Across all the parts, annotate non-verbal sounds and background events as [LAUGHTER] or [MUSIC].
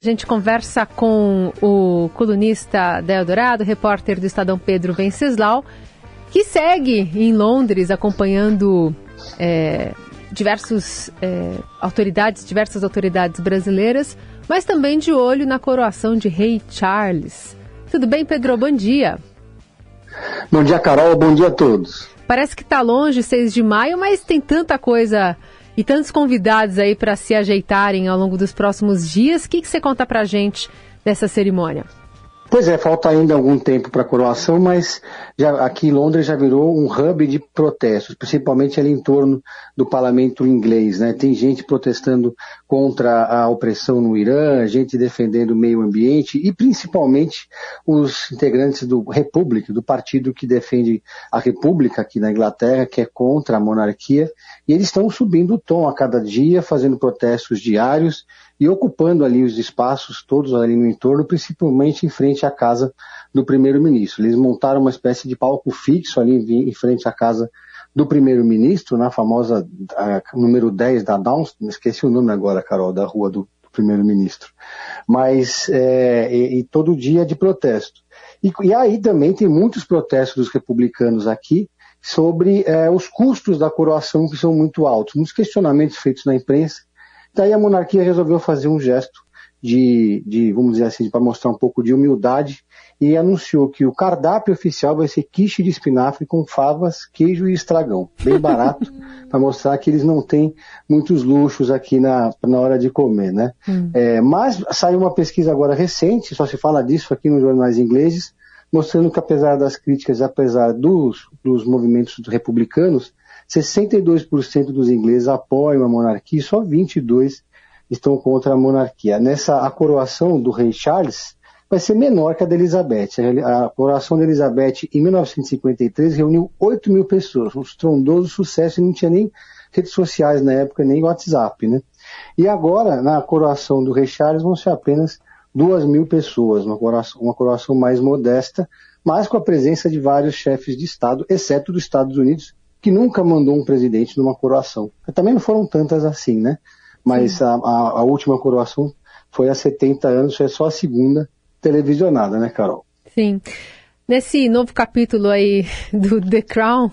A gente conversa com o colunista da Eldorado, repórter do Estadão Pedro Venceslau, que segue em Londres acompanhando é, diversos é, autoridades, diversas autoridades brasileiras, mas também de olho na coroação de Rei Charles. Tudo bem, Pedro? Bom dia. Bom dia, Carol. Bom dia a todos. Parece que está longe, 6 de maio, mas tem tanta coisa e tantos convidados aí para se ajeitarem ao longo dos próximos dias. O que, que você conta para gente dessa cerimônia? Pois é, falta ainda algum tempo para a coroação, mas já, aqui em Londres já virou um hub de protestos, principalmente ali em torno do parlamento inglês. Né? Tem gente protestando contra a opressão no Irã, gente defendendo o meio ambiente e principalmente os integrantes do República, do partido que defende a República aqui na Inglaterra, que é contra a monarquia, e eles estão subindo o tom a cada dia, fazendo protestos diários e ocupando ali os espaços todos ali no entorno, principalmente em frente à casa do primeiro-ministro. Eles montaram uma espécie de palco fixo ali em frente à casa do primeiro-ministro, na famosa número 10 da Downs, esqueci o nome agora, Carol, da rua do, do primeiro-ministro. Mas, é, e, e, todo dia de protesto. E, e, aí também tem muitos protestos dos republicanos aqui sobre é, os custos da coroação que são muito altos, muitos questionamentos feitos na imprensa Daí a monarquia resolveu fazer um gesto de, de vamos dizer assim, para mostrar um pouco de humildade e anunciou que o cardápio oficial vai ser quiche de espinafre com favas, queijo e estragão. Bem barato, [LAUGHS] para mostrar que eles não têm muitos luxos aqui na, na hora de comer, né? Hum. É, mas saiu uma pesquisa agora recente, só se fala disso aqui nos jornais ingleses, mostrando que apesar das críticas, apesar dos, dos movimentos republicanos, 62% dos ingleses apoiam a monarquia e só 22% estão contra a monarquia. Nessa a coroação do rei Charles vai ser menor que a da Elizabeth. A coroação da Elizabeth em 1953 reuniu 8 mil pessoas, um estrondoso sucesso e não tinha nem redes sociais na época, nem WhatsApp, né? E agora, na coroação do rei Charles, vão ser apenas 2 mil pessoas, uma coroação, uma coroação mais modesta, mas com a presença de vários chefes de Estado, exceto dos Estados Unidos, que nunca mandou um presidente numa coroação. Também não foram tantas assim, né? Mas a, a, a, última coroação foi há 70 anos, foi só a segunda televisionada, né, Carol? Sim. Nesse novo capítulo aí do The Crown,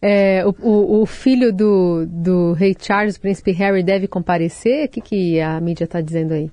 é, o, o, o, filho do, do rei Charles, o príncipe Harry, deve comparecer? O que, que a mídia está dizendo aí?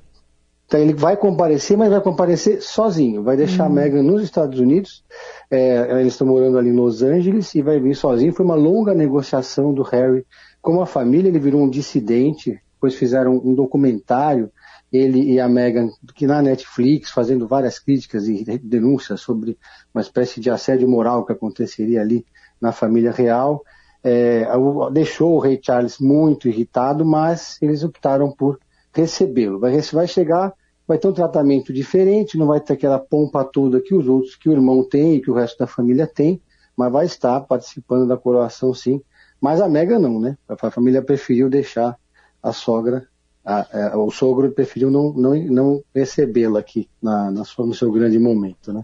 Então ele vai comparecer, mas vai comparecer sozinho. Vai deixar uhum. a Meghan nos Estados Unidos. É, eles estão morando ali em Los Angeles e vai vir sozinho. Foi uma longa negociação do Harry com a família. Ele virou um dissidente. Depois fizeram um documentário, ele e a Meghan, que na Netflix, fazendo várias críticas e denúncias sobre uma espécie de assédio moral que aconteceria ali na família real. É, deixou o rei Charles muito irritado, mas eles optaram por recebê-lo. Vai, vai chegar vai ter um tratamento diferente, não vai ter aquela pompa toda que os outros, que o irmão tem e que o resto da família tem, mas vai estar participando da coroação sim. Mas a Mega não, né? A família preferiu deixar a sogra, a, a, o sogro preferiu não, não, não recebê-la aqui na, na sua, no seu grande momento, né?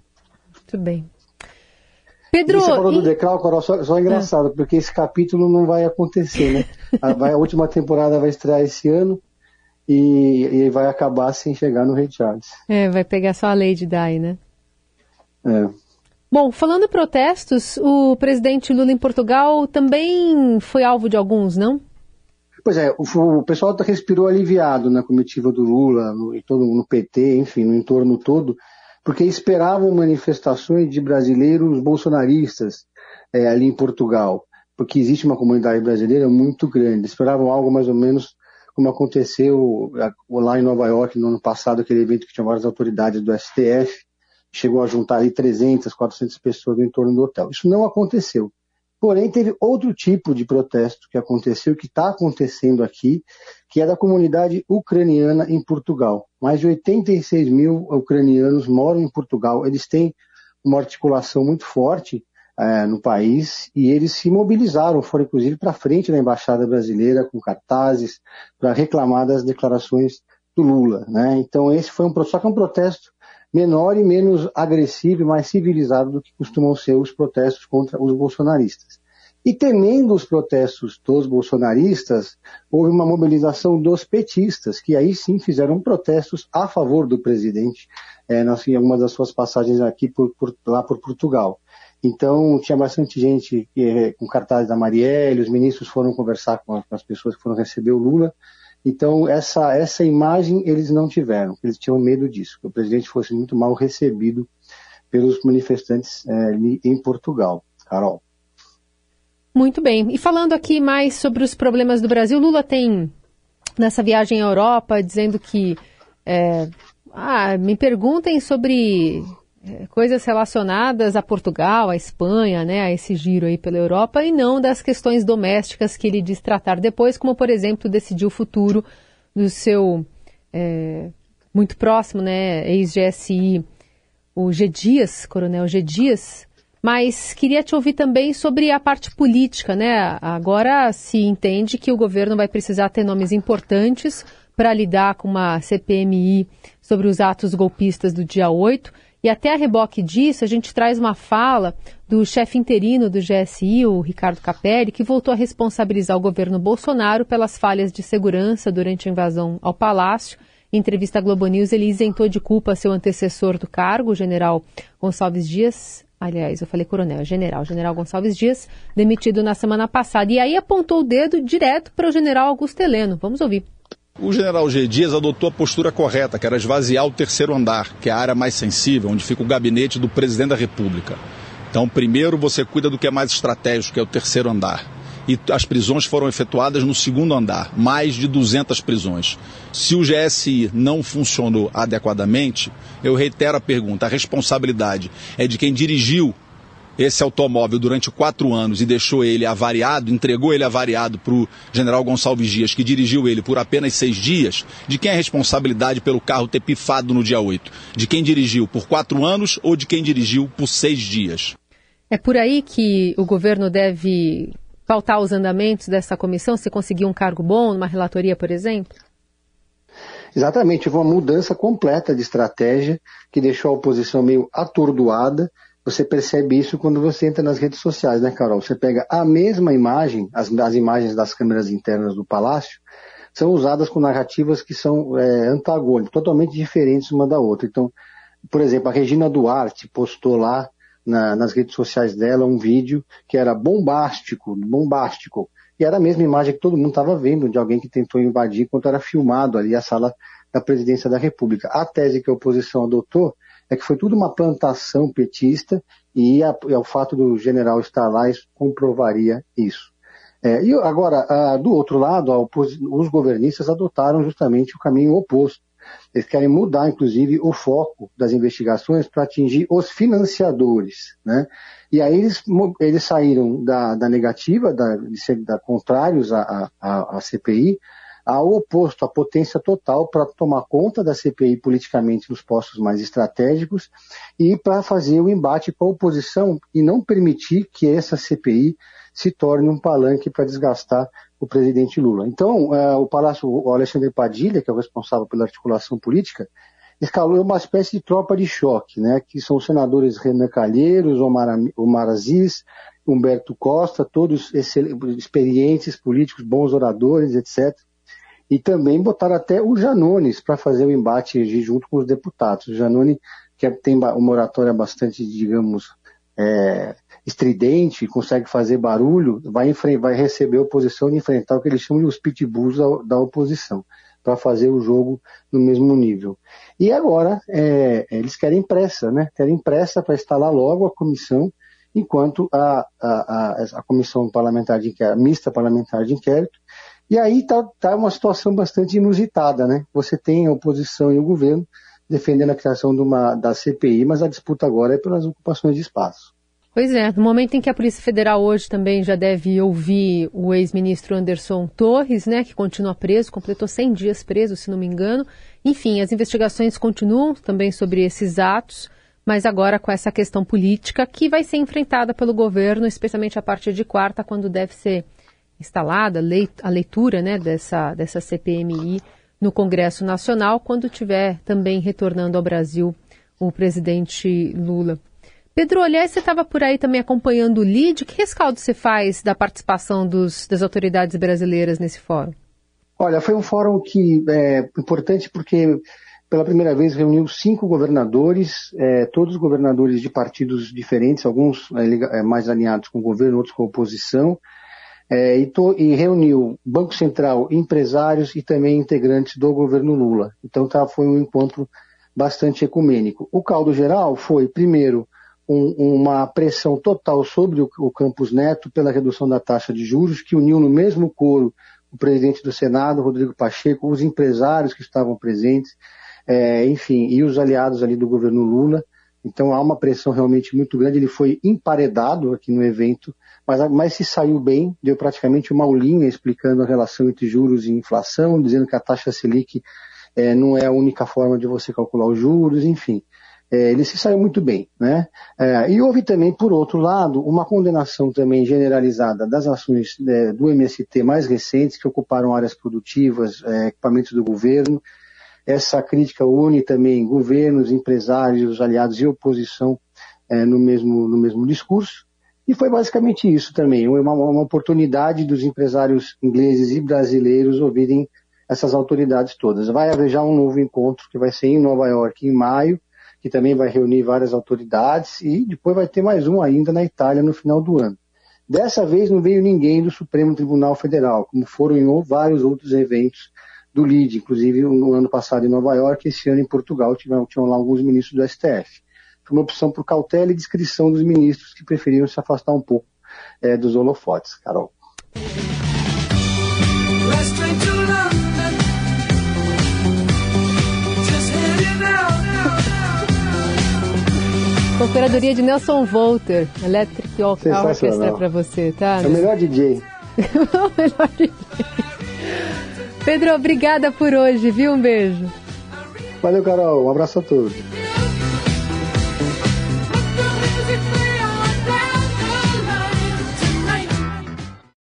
Muito bem. Pedro, você falou e... do Decral, só, só é engraçado, é. porque esse capítulo não vai acontecer, né? [LAUGHS] A, vai, a última temporada vai estrear esse ano, e, e vai acabar sem chegar no Rei Charles. É, vai pegar só a Lady Di, né? É. Bom, falando em protestos, o presidente Lula em Portugal também foi alvo de alguns, não? Pois é, o, o pessoal respirou aliviado na comitiva do Lula, no, todo, no PT, enfim, no entorno todo, porque esperavam manifestações de brasileiros bolsonaristas é, ali em Portugal, porque existe uma comunidade brasileira muito grande. Esperavam algo mais ou menos como aconteceu lá em Nova York no ano passado, aquele evento que tinha várias autoridades do STF, chegou a juntar ali 300, 400 pessoas no entorno do hotel. Isso não aconteceu. Porém, teve outro tipo de protesto que aconteceu, que está acontecendo aqui, que é da comunidade ucraniana em Portugal. Mais de 86 mil ucranianos moram em Portugal. Eles têm uma articulação muito forte é, no país e eles se mobilizaram, foram inclusive para frente da embaixada brasileira com cartazes para reclamar das declarações do Lula, né? Então esse foi um só que é um protesto menor e menos agressivo e mais civilizado do que costumam ser os protestos contra os bolsonaristas. E temendo os protestos dos bolsonaristas, houve uma mobilização dos petistas, que aí sim fizeram protestos a favor do presidente, é, em algumas das suas passagens aqui por, por, lá por Portugal. Então, tinha bastante gente é, com cartazes da Marielle, os ministros foram conversar com as pessoas que foram receber o Lula. Então, essa, essa imagem eles não tiveram, eles tinham medo disso, que o presidente fosse muito mal recebido pelos manifestantes é, em Portugal. Carol. Muito bem. E falando aqui mais sobre os problemas do Brasil, Lula tem nessa viagem à Europa dizendo que é, ah, me perguntem sobre coisas relacionadas a Portugal, a Espanha, né, a esse giro aí pela Europa e não das questões domésticas que ele diz tratar depois, como por exemplo decidir o futuro do seu é, muito próximo, né, ex-GSI, o G. Dias, Coronel G. Dias, mas queria te ouvir também sobre a parte política, né? Agora se entende que o governo vai precisar ter nomes importantes para lidar com uma CPMI sobre os atos golpistas do dia 8. E até a reboque disso, a gente traz uma fala do chefe interino do GSI, o Ricardo Capelli, que voltou a responsabilizar o governo Bolsonaro pelas falhas de segurança durante a invasão ao palácio. Em entrevista à Globo News, ele isentou de culpa seu antecessor do cargo, o general Gonçalves Dias, aliás, eu falei coronel, é general, general Gonçalves Dias, demitido na semana passada. E aí apontou o dedo direto para o general Augusto Heleno. Vamos ouvir. O general G. Dias adotou a postura correta, que era esvaziar o terceiro andar, que é a área mais sensível, onde fica o gabinete do presidente da República. Então, primeiro você cuida do que é mais estratégico, que é o terceiro andar e as prisões foram efetuadas no segundo andar, mais de 200 prisões. Se o GSI não funcionou adequadamente, eu reitero a pergunta: a responsabilidade é de quem dirigiu esse automóvel durante quatro anos e deixou ele avariado, entregou ele avariado para o general Gonçalves Dias, que dirigiu ele por apenas seis dias, de quem é a responsabilidade pelo carro ter pifado no dia 8? De quem dirigiu por quatro anos ou de quem dirigiu por seis dias? É por aí que o governo deve pautar os andamentos dessa comissão, se conseguir um cargo bom, numa relatoria, por exemplo? Exatamente, houve uma mudança completa de estratégia que deixou a oposição meio atordoada. Você percebe isso quando você entra nas redes sociais, né, Carol? Você pega a mesma imagem, as, as imagens das câmeras internas do palácio, são usadas com narrativas que são é, antagônicas, totalmente diferentes uma da outra. Então, por exemplo, a Regina Duarte postou lá na, nas redes sociais dela um vídeo que era bombástico, bombástico. E era a mesma imagem que todo mundo estava vendo de alguém que tentou invadir enquanto era filmado ali a sala da presidência da República. A tese que a oposição adotou é que foi tudo uma plantação petista e, a, e o fato do general estar lá comprovaria isso. É, e agora, a, do outro lado, os governistas adotaram justamente o caminho oposto. Eles querem mudar, inclusive, o foco das investigações para atingir os financiadores. Né? E aí eles, eles saíram da, da negativa, da, de ser da, contrários à CPI, ao oposto, à potência total para tomar conta da CPI politicamente nos postos mais estratégicos e para fazer o embate com a oposição e não permitir que essa CPI se torne um palanque para desgastar o presidente Lula. Então, é, o Palácio, o Alexandre Padilha, que é o responsável pela articulação política, escalou uma espécie de tropa de choque, né, que são os senadores Renan Calheiros, Omar, Omar Aziz, Humberto Costa, todos experientes políticos, bons oradores, etc. E também botaram até o Janones para fazer o embate junto com os deputados. O Janone, que é, tem uma oratória bastante, digamos, é, estridente, consegue fazer barulho, vai, vai receber a oposição e enfrentar o que eles chamam de os pitbulls da, da oposição, para fazer o jogo no mesmo nível. E agora, é, eles querem pressa, né? Querem pressa para instalar logo a comissão, enquanto a, a, a, a comissão parlamentar de inquérito, mista parlamentar de inquérito, e aí está tá uma situação bastante inusitada, né? Você tem a oposição e o governo defendendo a criação uma, da CPI, mas a disputa agora é pelas ocupações de espaço. Pois é, no momento em que a Polícia Federal hoje também já deve ouvir o ex-ministro Anderson Torres, né, que continua preso, completou 100 dias preso, se não me engano. Enfim, as investigações continuam também sobre esses atos, mas agora com essa questão política que vai ser enfrentada pelo governo, especialmente a partir de quarta, quando deve ser instalada a leitura né, dessa, dessa CPMI no Congresso Nacional, quando tiver também retornando ao Brasil o presidente Lula. Pedro, aliás, você estava por aí também acompanhando o LID. Que rescaldo você faz da participação dos, das autoridades brasileiras nesse fórum? Olha, foi um fórum que é importante porque pela primeira vez reuniu cinco governadores, é, todos governadores de partidos diferentes, alguns é, é mais alinhados com o governo, outros com a oposição, é, e, to, e, reuniu Banco Central, empresários e também integrantes do governo Lula. Então tá, foi um encontro bastante ecumênico. O caldo geral foi, primeiro, um, uma pressão total sobre o, o Campus Neto pela redução da taxa de juros, que uniu no mesmo coro o presidente do Senado, Rodrigo Pacheco, os empresários que estavam presentes, é, enfim, e os aliados ali do governo Lula. Então há uma pressão realmente muito grande. Ele foi emparedado aqui no evento, mas, mas se saiu bem, deu praticamente uma aulinha explicando a relação entre juros e inflação, dizendo que a taxa Selic é, não é a única forma de você calcular os juros, enfim. É, ele se saiu muito bem. Né? É, e houve também, por outro lado, uma condenação também generalizada das ações é, do MST mais recentes, que ocuparam áreas produtivas, é, equipamentos do governo. Essa crítica une também governos, empresários, aliados e oposição é, no, mesmo, no mesmo discurso. E foi basicamente isso também, uma, uma oportunidade dos empresários ingleses e brasileiros ouvirem essas autoridades todas. Vai haver já um novo encontro que vai ser em Nova York em maio, que também vai reunir várias autoridades, e depois vai ter mais um ainda na Itália no final do ano. Dessa vez não veio ninguém do Supremo Tribunal Federal, como foram em vários outros eventos do LID, inclusive no ano passado em Nova York, esse ano em Portugal tinham, tinham lá alguns ministros do STF. Foi uma opção por cautela e discrição dos ministros que preferiram se afastar um pouco é, dos holofotes. Carol. Com curadoria de Nelson Volter, Electric Orchestra para você, tá? É o melhor DJ. [LAUGHS] o melhor DJ. Pedro, obrigada por hoje, viu? Um beijo. Valeu, Carol. Um abraço a todos.